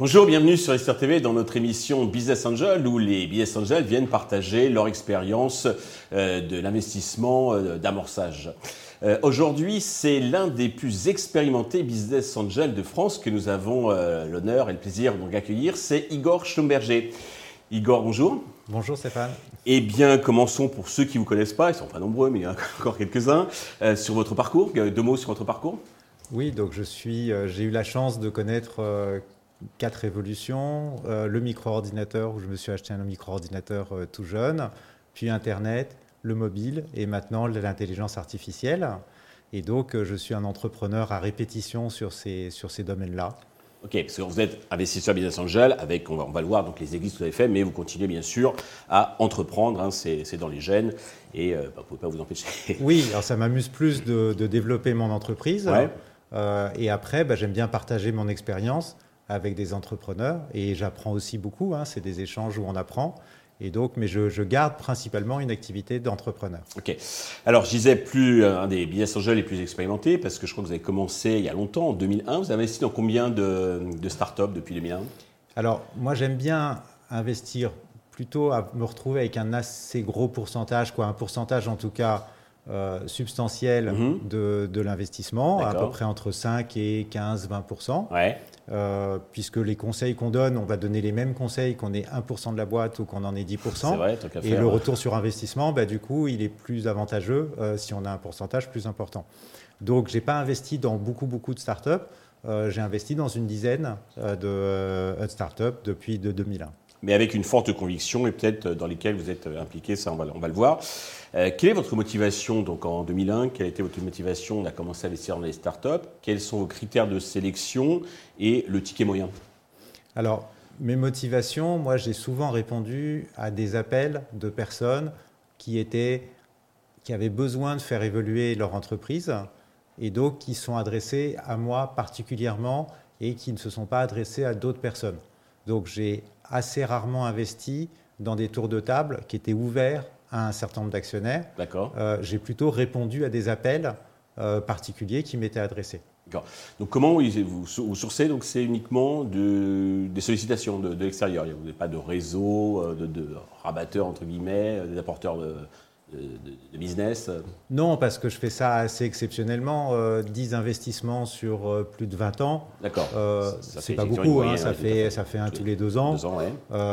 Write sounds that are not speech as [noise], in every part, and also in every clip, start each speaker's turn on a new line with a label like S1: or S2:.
S1: Bonjour, bienvenue sur Esther TV dans notre émission Business Angel où les Business Angels viennent partager leur expérience euh, de l'investissement euh, d'amorçage. Euh, aujourd'hui, c'est l'un des plus expérimentés Business Angels de France que nous avons l'honneur et le plaisir d'accueillir, c'est Igor Schlumberger. Igor, bonjour.
S2: Bonjour Stéphane.
S1: Eh bien, commençons pour ceux qui ne vous connaissent pas, ils ne sont pas nombreux, mais il y en a [laughs] encore quelques-uns, sur votre parcours. Deux mots sur votre parcours
S2: oui, donc suis, j'ai eu la chance de connaître quatre évolutions. Euh, le micro-ordinateur, où je me suis acheté un micro-ordinateur euh, tout jeune, puis Internet, le mobile et maintenant l'intelligence artificielle. Et donc, euh, je suis un entrepreneur à répétition sur ces, sur ces domaines-là.
S1: Ok, parce que vous êtes investisseur business angel avec, on va, on va le voir, donc les églises que vous avez fait, mais vous continuez bien sûr à entreprendre, hein, c'est dans les gènes, et bah, vous ne pouvez pas vous empêcher. [laughs]
S2: Oui, alors ça m'amuse plus de, développer mon entreprise, et après, bah, j'aime bien partager mon expérience avec des entrepreneurs et j'apprends aussi beaucoup. Hein, c'est des échanges où on apprend. Et donc, mais je, garde principalement une activité d'entrepreneur.
S1: Ok. Alors, je disais plus un des business angels les plus expérimentés parce que je crois que vous avez commencé il y a longtemps, en 2001. Vous avez investi dans combien de, de startups depuis 2001
S2: Alors, moi, j'aime bien investir plutôt à me retrouver avec un assez gros pourcentage, quoi, un pourcentage en tout cas euh, substantiel mhm. de, de l'investissement, à peu près entre 5 et 15, 20 ouais. Euh, puisque les conseils qu'on donne, on va donner les mêmes conseils qu'on ait 1% de la boîte ou qu'on en ait 10%. Vrai, et le retour sur investissement, bah, du coup, il est plus avantageux euh, si on a un pourcentage plus important. Donc, je n'ai pas investi dans beaucoup, beaucoup de startups. Euh, j'ai investi dans une dizaine de, startups depuis de 2001
S1: mais avec une forte conviction et peut-être dans lesquelles vous êtes impliqué, ça on va, on va le voir. Euh, quelle est votre motivation donc en 2001 Quelle a été votre motivation? On a commencé à investir dans les startups. Quels sont vos critères de sélection et le ticket moyen?
S2: Alors, mes motivations, moi j'ai souvent répondu à des appels de personnes qui étaient qui avaient besoin de faire évoluer leur entreprise et donc qui sont adressés à moi particulièrement et qui ne se sont pas adressés à d'autres personnes. Donc j'ai assez rarement investi dans des tours de table qui étaient ouverts à un certain nombre d'actionnaires. D'accord. Euh, j'ai plutôt répondu à des appels euh, particuliers qui m'étaient adressés.
S1: D'accord. Donc comment vous, vous sourcez Donc c'est uniquement de, des sollicitations de, l'extérieur. Vous n'avez pas de réseau, euh, de, de rabatteurs entre guillemets, des apporteurs de, de, business
S2: Non, parce que je fais ça assez exceptionnellement. 10 euh, investissements sur euh, plus de 20 ans. D'accord. Euh, c'est pas beaucoup, hein, ça, fait, ça fait un tous les deux ans.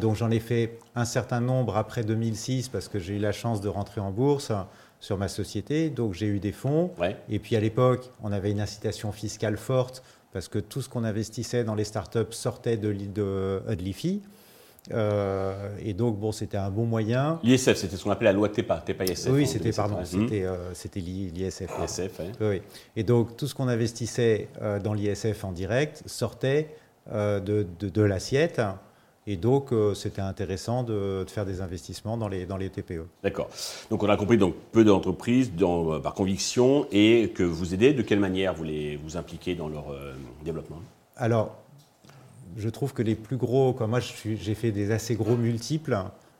S2: donc j'en ai fait un certain nombre après 2006 parce que j'ai eu la chance de rentrer en bourse sur ma société. Donc j'ai eu des fonds. Et puis à l'époque, on avait une incitation fiscale forte parce que tout ce qu'on investissait dans les startups sortait de, de, de l'IFI. Euh, et donc, bon, c'était un bon moyen.
S1: L'ISF, c'était ce qu'on appelait la loi TEPA, TEPA ISF.
S2: Oui, c'était, pardon, c'était, euh, c'était l'ISF.
S1: l'ISF,
S2: oui. Et donc, tout ce qu'on investissait euh, dans l'ISF en direct sortait de, de, l'assiette. Et donc, c'était intéressant de, de, faire des investissements dans les, dans les TPE.
S1: D'accord. Donc, on a compris donc peu d'entreprises par conviction et que vous aidez. De quelle manière vous les vous impliquez dans leur développement?
S2: Alors, je trouve que les plus gros, comme moi j'ai fait des assez gros multiples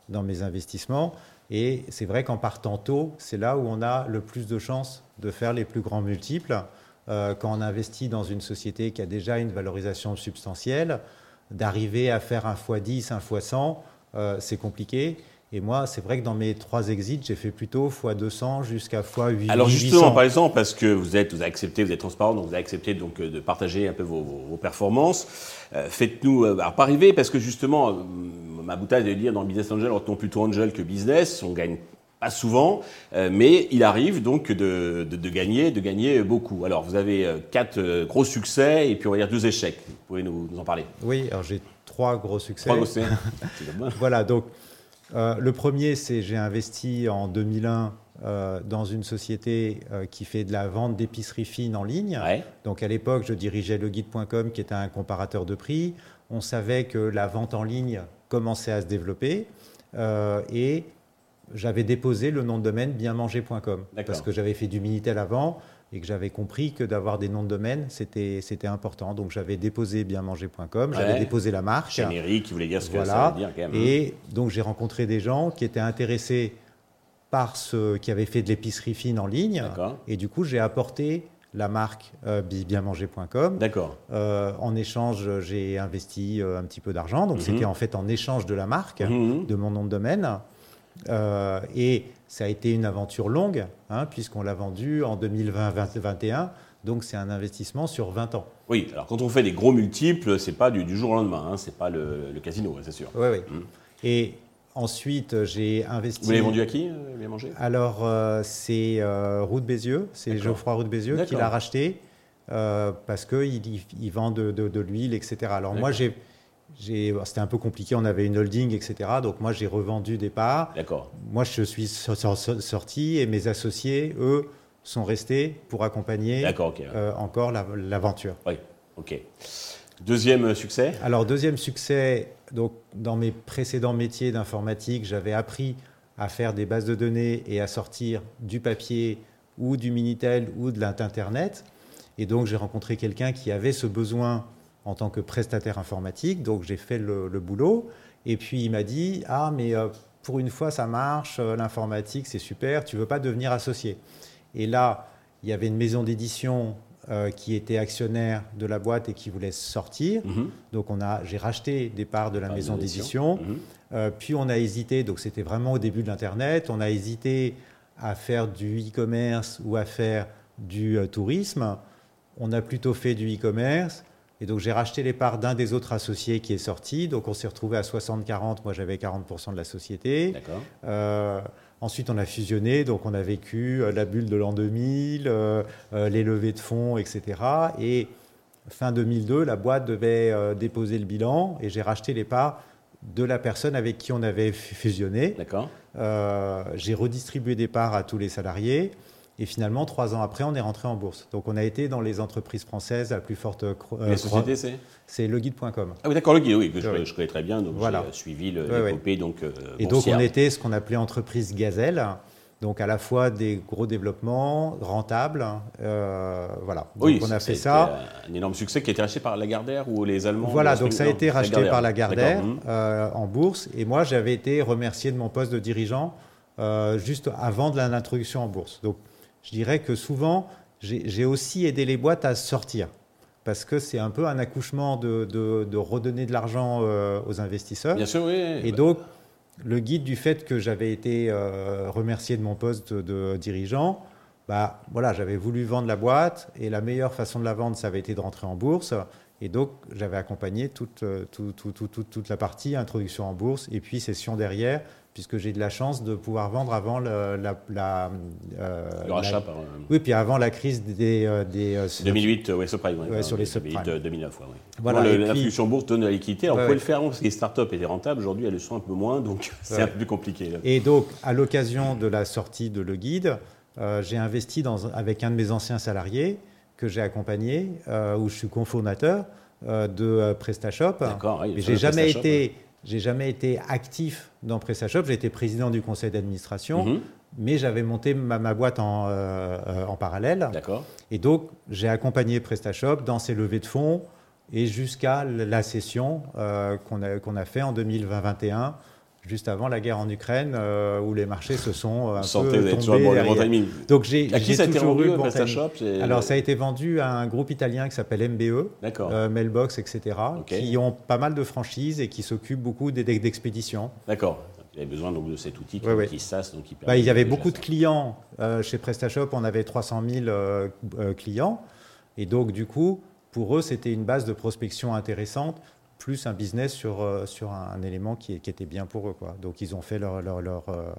S2: dans mes investissements, et c'est vrai qu'en partant tôt, c'est là où on a le plus de chances de faire les plus grands multiples. Euh, quand on investit dans une société qui a déjà une valorisation substantielle, d'arriver à faire un x10, un x100, euh, c'est compliqué. Et moi, c'est vrai que dans mes trois exits, j'ai fait plutôt x200 jusqu'à x800.
S1: Alors justement, par exemple, parce que vous êtes, vous avez accepté, vous êtes transparent, donc vous avez accepté donc euh, de partager un peu vos, performances. Euh, faites-nous, euh, alors pas arriver, parce que justement, ma boutade de dire dans Business Angel, retenons plutôt Angel que Business, on gagne pas souvent, mais il arrive donc de, de, gagner, de gagner beaucoup. Alors vous avez quatre gros succès et puis on va dire deux échecs. Vous pouvez nous, nous en parler
S2: Oui, alors j'ai trois gros succès.
S1: Trois gros succès. [laughs]
S2: voilà, donc euh, le premier, c'est j'ai investi en 2001 euh, dans une société euh, qui fait de la vente d'épicerie fine en ligne. Donc à l'époque, je dirigeais leguide.com qui était un comparateur de prix. On savait que la vente en ligne commençait à se développer et j'avais déposé le nom de domaine bienmanger.com parce que j'avais fait du Minitel avant et que j'avais compris que d'avoir des noms de domaine, c'était, c'était important. Donc j'avais déposé bienmanger.com, j'avais déposé la marque.
S1: Générique, qui voulait dire ce que ça veut dire
S2: quand même. Et donc j'ai rencontré des gens qui étaient intéressés par ceux qui avaient fait de l'épicerie fine en ligne. Et du coup, j'ai apporté la marque euh, bienmanger.com.
S1: D'accord.
S2: Euh, en échange, j'ai investi euh, un petit peu d'argent. Donc, mhm. c'était en fait en échange de la marque, mhm. de mon nom de domaine. Euh, et ça a été une aventure longue, hein, puisqu'on l'a vendu en 2020-2021. Donc, c'est un investissement sur 20 ans.
S1: Oui, alors quand on fait des gros multiples, c'est pas du, jour au lendemain, hein, c'est pas le, casino, c'est sûr.
S2: Oui, oui. Mhm. Et Ensuite, j'ai investi.
S1: Vous l'avez vendu à qui, euh, bien
S2: Alors, euh, c'est euh, Roux de Bézieux, c'est Geoffroy Roux de Bézieux qui l'a racheté parce qu'il il vend de, de, l'huile, etc. Alors, moi, j'ai. C'était un peu compliqué, on avait une holding, etc. Donc moi, j'ai revendu des parts.
S1: D'accord.
S2: Moi, je suis sorti et mes associés, eux, sont restés pour accompagner encore l'aventure.
S1: oui, ok. Deuxième succès?
S2: Alors, deuxième succès, donc, dans mes précédents métiers d'informatique, j'avais appris à faire des bases de données et à sortir du papier ou du Minitel ou de l'Internet. Et donc, j'ai rencontré quelqu'un qui avait ce besoin en tant que prestataire informatique. Donc, j'ai fait le, boulot. Et puis, il m'a dit Ah, mais euh, pour une fois, ça marche, euh, l'informatique, c'est super, tu veux pas devenir associé Et là, il y avait une maison d'édition euh, qui était actionnaire de la boîte et qui voulait sortir. Mhm. Donc on a, j'ai racheté des parts de la maison d'édition. Mhm. Euh, puis on a hésité, donc c'était vraiment au début de l'Internet, on a hésité à faire du e-commerce ou à faire du euh, tourisme. On a plutôt fait du e-commerce. Et donc j'ai racheté les parts d'un des autres associés qui est sorti. Donc on s'est retrouvé à 60-40. Moi j'avais 40% de la société.
S1: D'accord.
S2: Ensuite, on a fusionné, donc on a vécu euh, la bulle de l'an 2000, euh, euh, les levées de fonds, etc. Et fin 2002, la boîte devait déposer le bilan et j'ai racheté les parts de la personne avec qui on avait fusionné.
S1: D'accord.
S2: j'ai redistribué des parts à tous les salariés. Et finalement, trois ans après, on est rentré en bourse. Donc, on a été dans les entreprises françaises à plus forte
S1: croissance. La société, c'est
S2: C'est leguide.com.
S1: Ah oui, d'accord, leguide, oui, que je, connais très bien. Donc, voilà. j'ai suivi l'épopée. donc, euh,
S2: Et donc, on était ce qu'on appelait entreprise gazelle. Donc, à la fois des gros développements rentables. Euh, voilà. Donc,
S1: oui, on a fait ça. Un énorme succès qui a été racheté par Lagardère ou les Allemands
S2: Voilà, donc ça a été racheté par Lagardère euh, en bourse. Et moi, j'avais été remercié de mon poste de dirigeant juste avant de l'introduction en bourse. Donc, je dirais que souvent, j'ai aussi aidé les boîtes à sortir. Parce que c'est un peu un accouchement de, redonner de l'argent euh, aux investisseurs.
S1: Bien sûr, oui.
S2: Et donc, le guide du fait que j'avais été euh, remercié de mon poste de dirigeant, bah, voilà, j'avais voulu vendre la boîte et la meilleure façon de la vendre, ça avait été de rentrer en bourse. Et donc, j'avais accompagné toute, euh, toute, la partie introduction en bourse et puis session derrière puisque j'ai de la chance de pouvoir vendre avant le, la, la
S1: euh, le rachat par. Euh,
S2: oui, puis avant la crise des.
S1: Euh, des 2008, oui, subprime.
S2: Ouais, sur les subprimes.
S1: 2009, oui. Voilà, L'influence bourse donne de la liquidité. Alors, on pouvait le faire avant parce que les startups étaient rentables. Aujourd'hui, elles le sont un peu moins, donc [laughs] c'est un peu plus compliqué.
S2: Et donc, à l'occasion de la sortie de Le Guide, j'ai investi dans, avec un de mes anciens salariés que j'ai accompagné, où je suis cofondateur de PrestaShop.
S1: D'accord.
S2: Oui, j'ai jamais été j'ai jamais été actif dans PrestaShop. J'ai été président du conseil d'administration, mhm. mais j'avais monté ma, boîte en, euh, euh, en parallèle.
S1: D'accord.
S2: Et donc, j'ai accompagné PrestaShop dans ses levées de fonds et jusqu'à la session euh, qu'on a, qu'on a fait en 2021 juste avant la guerre en Ukraine, euh, où les marchés se sont euh, un Santé, peu tombés.
S1: Donc j'ai toujours eu PrestaShop
S2: Alors ça a été vendu à un groupe italien qui s'appelle MBE, euh, Mailbox, etc., qui ont pas mal de franchises et qui s'occupent beaucoup d'expéditions.
S1: D'accord. Il y avait besoin donc, de cet outil qui,
S2: oui,
S1: donc qui
S2: bah, Il y avait beaucoup de clients chez PrestaShop, on avait 300 000 clients, et donc du coup, pour eux, c'était une base de prospection intéressante plus un business sur, euh, sur un, élément qui, qui, était bien pour eux. Quoi. Donc ils ont fait leur, leur, leur, euh,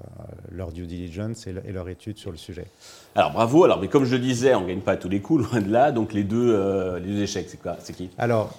S2: leur due diligence et, leur étude sur le sujet.
S1: Alors bravo, alors, mais comme je le disais, on ne gagne pas à tous les coups, [laughs] loin de là. Donc les deux, euh, les deux échecs, c'est quoi? C'est qui?
S2: Alors,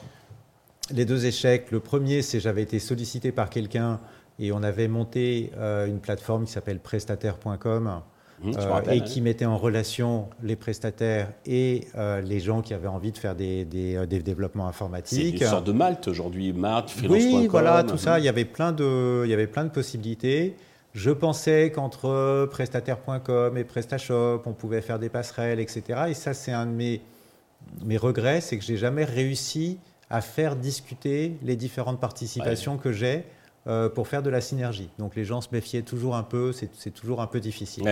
S2: les deux échecs, le premier, c'est j'avais été sollicité par quelqu'un et on avait monté une plateforme qui s'appelle prestataire.com Mmh, euh, et qui mettait en relation les prestataires et euh, les gens qui avaient envie de faire des, des, euh, développements informatiques.
S1: C'est une sorte de Malte aujourd'hui, Malte,
S2: freelance.com. Oui, voilà, tout ça. Il y avait plein de, il y avait plein de possibilités. Je pensais qu'entre prestataire.com et PrestaShop, on pouvait faire des passerelles, etc. Et ça, c'est un de mes, mes regrets, c'est que j'ai jamais réussi à faire discuter les différentes participations que j'ai euh, pour faire de la synergie. Donc les gens se méfiaient toujours un peu, c'est toujours un peu difficile.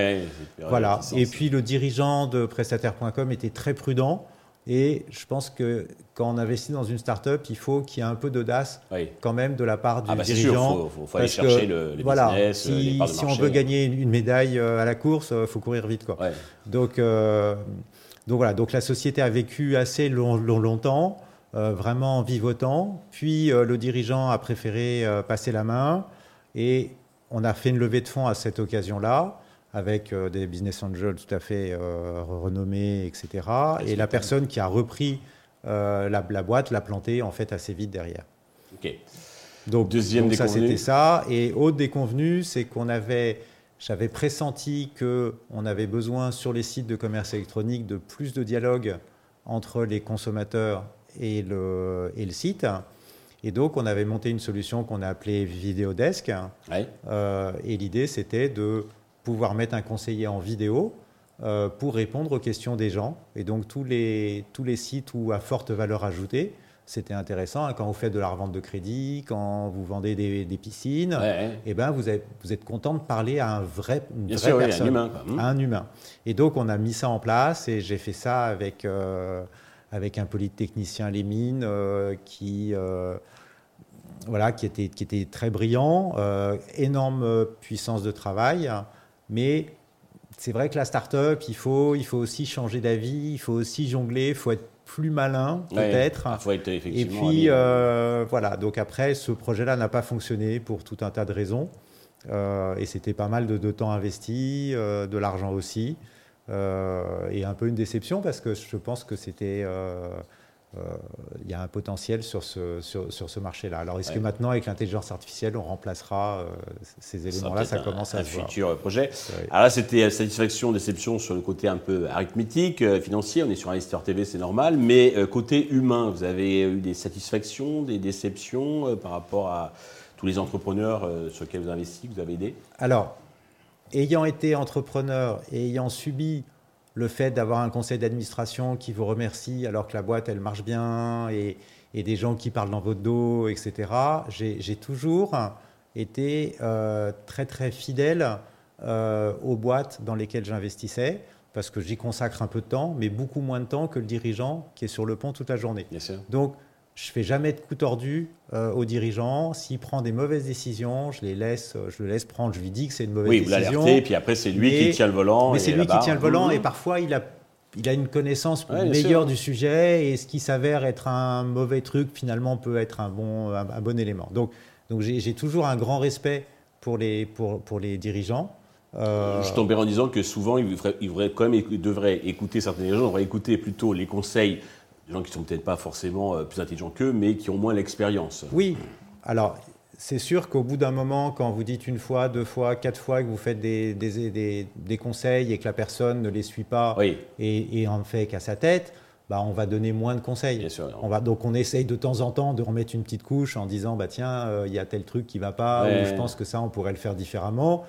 S2: voilà. Et puis le dirigeant de prestataire.com était très prudent. Et je pense que quand on investit dans une start-up, il faut qu'il y ait un peu d'audace quand même de la part du ah bah dirigeant.
S1: Il faut, aller chercher le, les
S2: voilà, business, si, si on veut gagner une, médaille euh, à la course, il faut courir vite. Quoi. Donc, donc voilà, donc la société a vécu assez longtemps. Euh, vraiment vivotant. Puis euh, le dirigeant a préféré euh, passer la main et on a fait une levée de fonds à cette occasion-là avec des business angels tout à fait renommés, etc. Et la personne qui a repris la, boîte l'a plantée en fait assez vite derrière.
S1: Ok.
S2: Donc, Deuxième donc ça c'était ça. Et autre déconvenu, c'est qu'on avait, j'avais pressenti que on avait besoin sur les sites de commerce électronique de plus de dialogue entre les consommateurs et le, et le site. Et donc, on avait monté une solution qu'on a appelée Videodesk. Euh, et l'idée, c'était de pouvoir mettre un conseiller en vidéo euh, pour répondre aux questions des gens. Et donc, tous les, tous les sites où à forte valeur ajoutée, c'était intéressant. Hein, quand vous faites de la revente de crédit, quand vous vendez des, des piscines, Et eh ben vous, êtes, vous êtes content de parler à un vrai, une vraie personne, un humain, à un humain. Et donc, on a mis ça en place et j'ai fait ça avec... Euh, avec un polytechnicien les mines euh, qui, euh, voilà, qui, était, qui était très brillant, euh, énorme puissance de travail, mais c'est vrai que la start-up, il faut, il faut aussi changer d'avis, il faut aussi jongler, il faut être plus malin peut-être.
S1: faut être effectivement.
S2: Et puis voilà, donc après, ce projet-là n'a pas fonctionné pour tout un tas de raisons. et c'était pas mal de, de temps investi, de l'argent aussi. Euh, et un peu une déception parce que je pense que c'était euh, euh, il y a un potentiel sur ce, sur, sur ce marché-là. Alors, est-ce que maintenant, avec l'intelligence artificielle, on remplacera ces éléments-là? Ça, commence à un
S1: futur projet. Alors là, c'était satisfaction, déception sur le côté un peu arithmétique, financier. On est sur Investisseur TV, c'est normal. Mais côté humain, vous avez eu des satisfactions, des déceptions par rapport à tous les entrepreneurs sur lesquels vous avez investi, que vous avez aidé
S2: Alors, ayant été entrepreneur et ayant subi le fait d'avoir un conseil d'administration qui vous remercie alors que la boîte, elle marche bien, et, des gens qui parlent dans votre dos, etc., j'ai toujours été euh, très très fidèle euh, aux boîtes dans lesquelles j'investissais, parce que j'y consacre un peu de temps, mais beaucoup moins de temps que le dirigeant qui est sur le pont toute la journée.
S1: Bien sûr.
S2: Donc, je fais jamais de coup tordu euh, au dirigeant. S'il prend des mauvaises décisions, je les laisse, je le laisse prendre. Je lui dis que c'est une mauvaise décision. Oui, vous
S1: l'alertez, puis après c'est lui qui tient le volant.
S2: Mais c'est lui qui tient le volant, et parfois il a, il a une connaissance meilleure du sujet, et ce qui s'avère être un mauvais truc finalement peut être un bon, un, bon élément. Donc, donc j'ai toujours un grand respect pour les, pour, pour les dirigeants.
S1: Euh... Je tombais en disant que souvent, il devrait, il devrait quand même devrait écouter certains dirigeants, devrait écouter plutôt les conseils des gens qui sont peut-être pas forcément euh, plus intelligents qu'eux, mais qui ont moins l'expérience.
S2: Oui, alors c'est sûr qu'au bout d'un moment, quand vous dites une fois, deux fois, quatre fois que vous faites des, des, des, conseils et que la personne ne les suit pas et, en fait qu'à sa tête, bah, on va donner moins de conseils.
S1: Bien sûr,
S2: on va, donc on essaye de temps en temps de remettre une petite couche en disant bah tiens, euh, il y a tel truc qui va pas, ou je pense que ça on pourrait le faire différemment.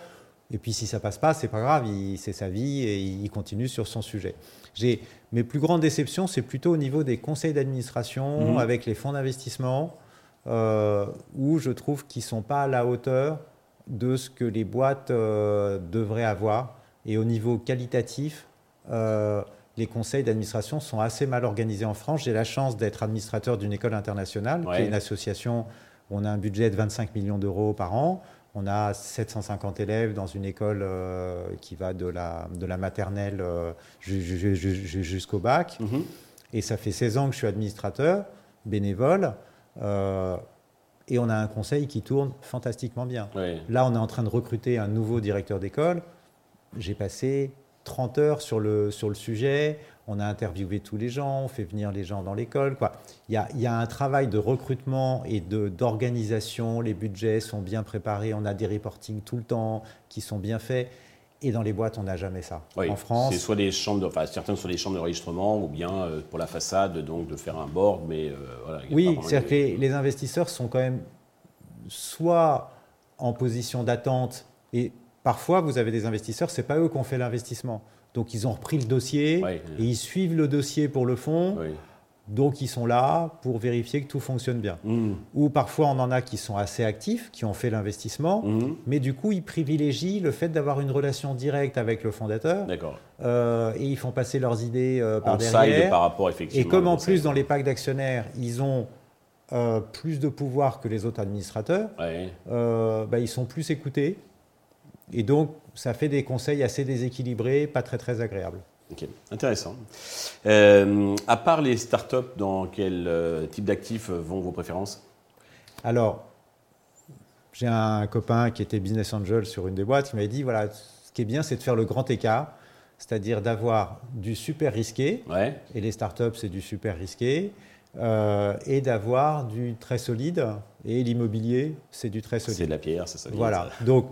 S2: Et puis si ça passe pas, c'est pas grave, c'est sa vie et il continue sur son sujet. J'ai mes plus grandes déceptions, c'est plutôt au niveau des conseils d'administration mhm. avec les fonds d'investissement, euh, où je trouve qu'ils ne sont pas à la hauteur de ce que les boîtes euh, devraient avoir. Et au niveau qualitatif, euh, les conseils d'administration sont assez mal organisés en France. J'ai la chance d'être administrateur d'une école internationale, qui est une association où on a un budget de 25 millions d'euros par an. On a 750 élèves dans une école euh, qui va de la, de la maternelle euh, jusqu'au bac. Mhm. Et ça fait 16 ans que je suis administrateur, bénévole. Euh, et on a un conseil qui tourne fantastiquement bien. Là, on est en train de recruter un nouveau directeur d'école. J'ai passé 30 heures sur le, sur le sujet on a interviewé tous les gens, on fait venir les gens dans l'école. Il, y a, un travail de recrutement et d'organisation, les budgets sont bien préparés, on a des reportings tout le temps qui sont bien faits. Et dans les boîtes, on n'a jamais ça. en France,
S1: c'est soit des chambres, de, enfin certains sont des chambres d'enregistrement ou bien euh, pour la façade, donc de faire un board, mais euh, voilà.
S2: Oui, c'est-à-dire que les, investisseurs sont quand même soit en position d'attente et parfois vous avez des investisseurs, c'est pas eux qui ont fait l'investissement. Donc ils ont repris le dossier et ils suivent le dossier pour le fond. Donc ils sont là pour vérifier que tout fonctionne bien. Mmh. Ou parfois on en a qui sont assez actifs, qui ont fait l'investissement, mmh. mais du coup ils privilégient le fait d'avoir une relation directe avec le fondateur. Euh, et ils font passer leurs idées euh, par derrière.
S1: par rapport effectivement.
S2: Et comme en plus dans les packs d'actionnaires ils ont euh, plus de pouvoir que les autres administrateurs, bah, ils sont plus écoutés. Et donc ça fait des conseils assez déséquilibrés, pas très très agréables.
S1: Ok, intéressant. Euh, à part les startups, dans quel euh, type d'actifs vont vos préférences?
S2: Alors, j'ai un copain qui était business angel sur une des boîtes, il m'avait dit voilà, ce qui est bien, c'est de faire le grand écart, c'est-à-dire d'avoir du super risqué, et les startups, c'est du super risqué, euh, et d'avoir du très solide, et l'immobilier, c'est du très solide.
S1: C'est de la pierre, c'est ça.
S2: Voilà, donc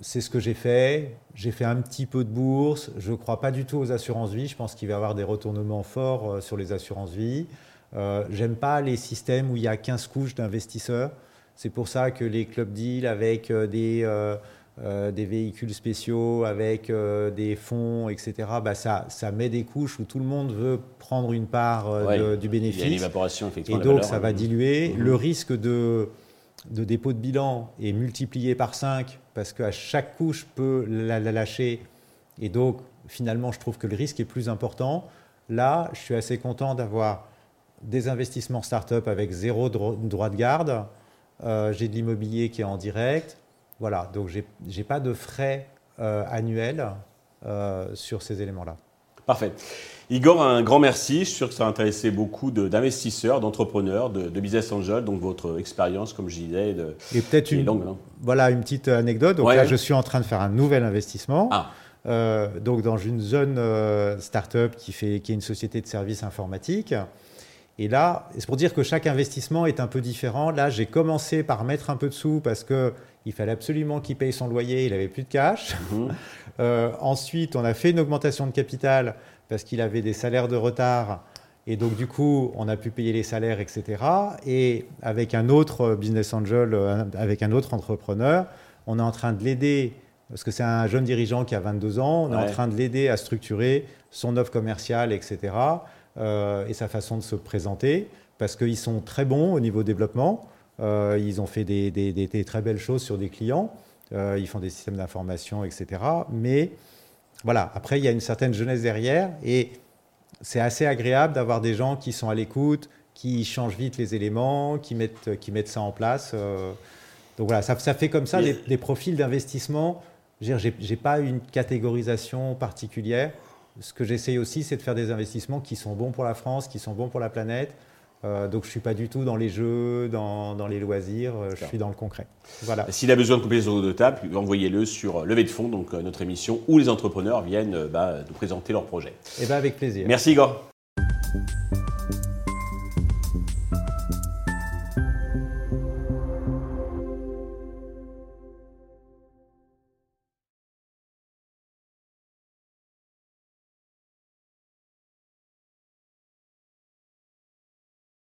S2: c'est ce que j'ai fait. J'ai fait un petit peu de bourse. Je ne crois pas du tout aux assurances-vie. Je pense qu'il va y avoir des retournements forts euh, sur les assurances-vie. Euh, J'aime pas les systèmes où il y a 15 couches d'investisseurs. C'est pour ça que les clubs deals avec euh, des, euh, des véhicules spéciaux, avec des fonds, etc., bah ça, ça met des couches où tout le monde veut prendre une part du bénéfice. Il
S1: y a l'évaporation, effectivement.
S2: Et donc, ça va diluer. Mhm. Le risque de de dépôt de bilan est multiplié par 5 parce qu'à chaque couche peut la, lâcher. Et donc, finalement, je trouve que le risque est plus important. Là, je suis assez content d'avoir des investissements start-up avec zéro droit de garde. Euh, j'ai de l'immobilier qui est en direct. Voilà, donc je n'ai pas de frais euh, annuels euh, sur ces éléments-là.
S1: Parfait. Igor, un grand merci. Je suis sûr que ça a intéressé beaucoup d'investisseurs, d'entrepreneurs, de, business angels. Donc votre expérience, comme je disais, de,
S2: et peut-être une, longue, voilà une petite anecdote. Donc là, je suis en train de faire un nouvel investissement. Ah. Euh, donc dans une zone euh, start-up qui, fait, qui est une société de services informatiques. Et là, c'est pour dire que chaque investissement est un peu différent. Là, j'ai commencé par mettre un peu de sous parce que il fallait absolument qu'il paye son loyer, il n'avait plus de cash. Mhm. [laughs] Euh, ensuite, on a fait une augmentation de capital parce qu'il avait des salaires de retard. Et donc, du coup, on a pu payer les salaires, etc. Et avec un autre business angel, euh, avec un autre entrepreneur, on est en train de l'aider, parce que c'est un jeune dirigeant qui a 22 ans, on est en train de l'aider à structurer son offre commerciale, etc. Euh, et sa façon de se présenter, parce qu'ils sont très bons au niveau développement. Euh, ils ont fait des, des, très belles choses sur des clients. ils font des systèmes d'information, etc. Mais voilà, après, il y a une certaine jeunesse derrière et c'est assez agréable d'avoir des gens qui sont à l'écoute, qui changent vite les éléments, qui mettent, qui mettent ça en place. Euh. donc voilà, ça, fait comme ça des, profils d'investissement. Je n'ai pas une catégorisation particulière. Ce que j'essaye aussi, c'est de faire des investissements qui sont bons pour la France, qui sont bons pour la planète, euh, donc je ne suis pas du tout dans les jeux, dans, dans les loisirs, euh, je suis dans le concret.
S1: Voilà. S'il a besoin de compléter de table, envoyez-le sur Levée de fonds, donc euh, notre émission où les entrepreneurs viennent bah, nous présenter leurs projets.
S2: Et eh bien avec plaisir.
S1: Merci Igor.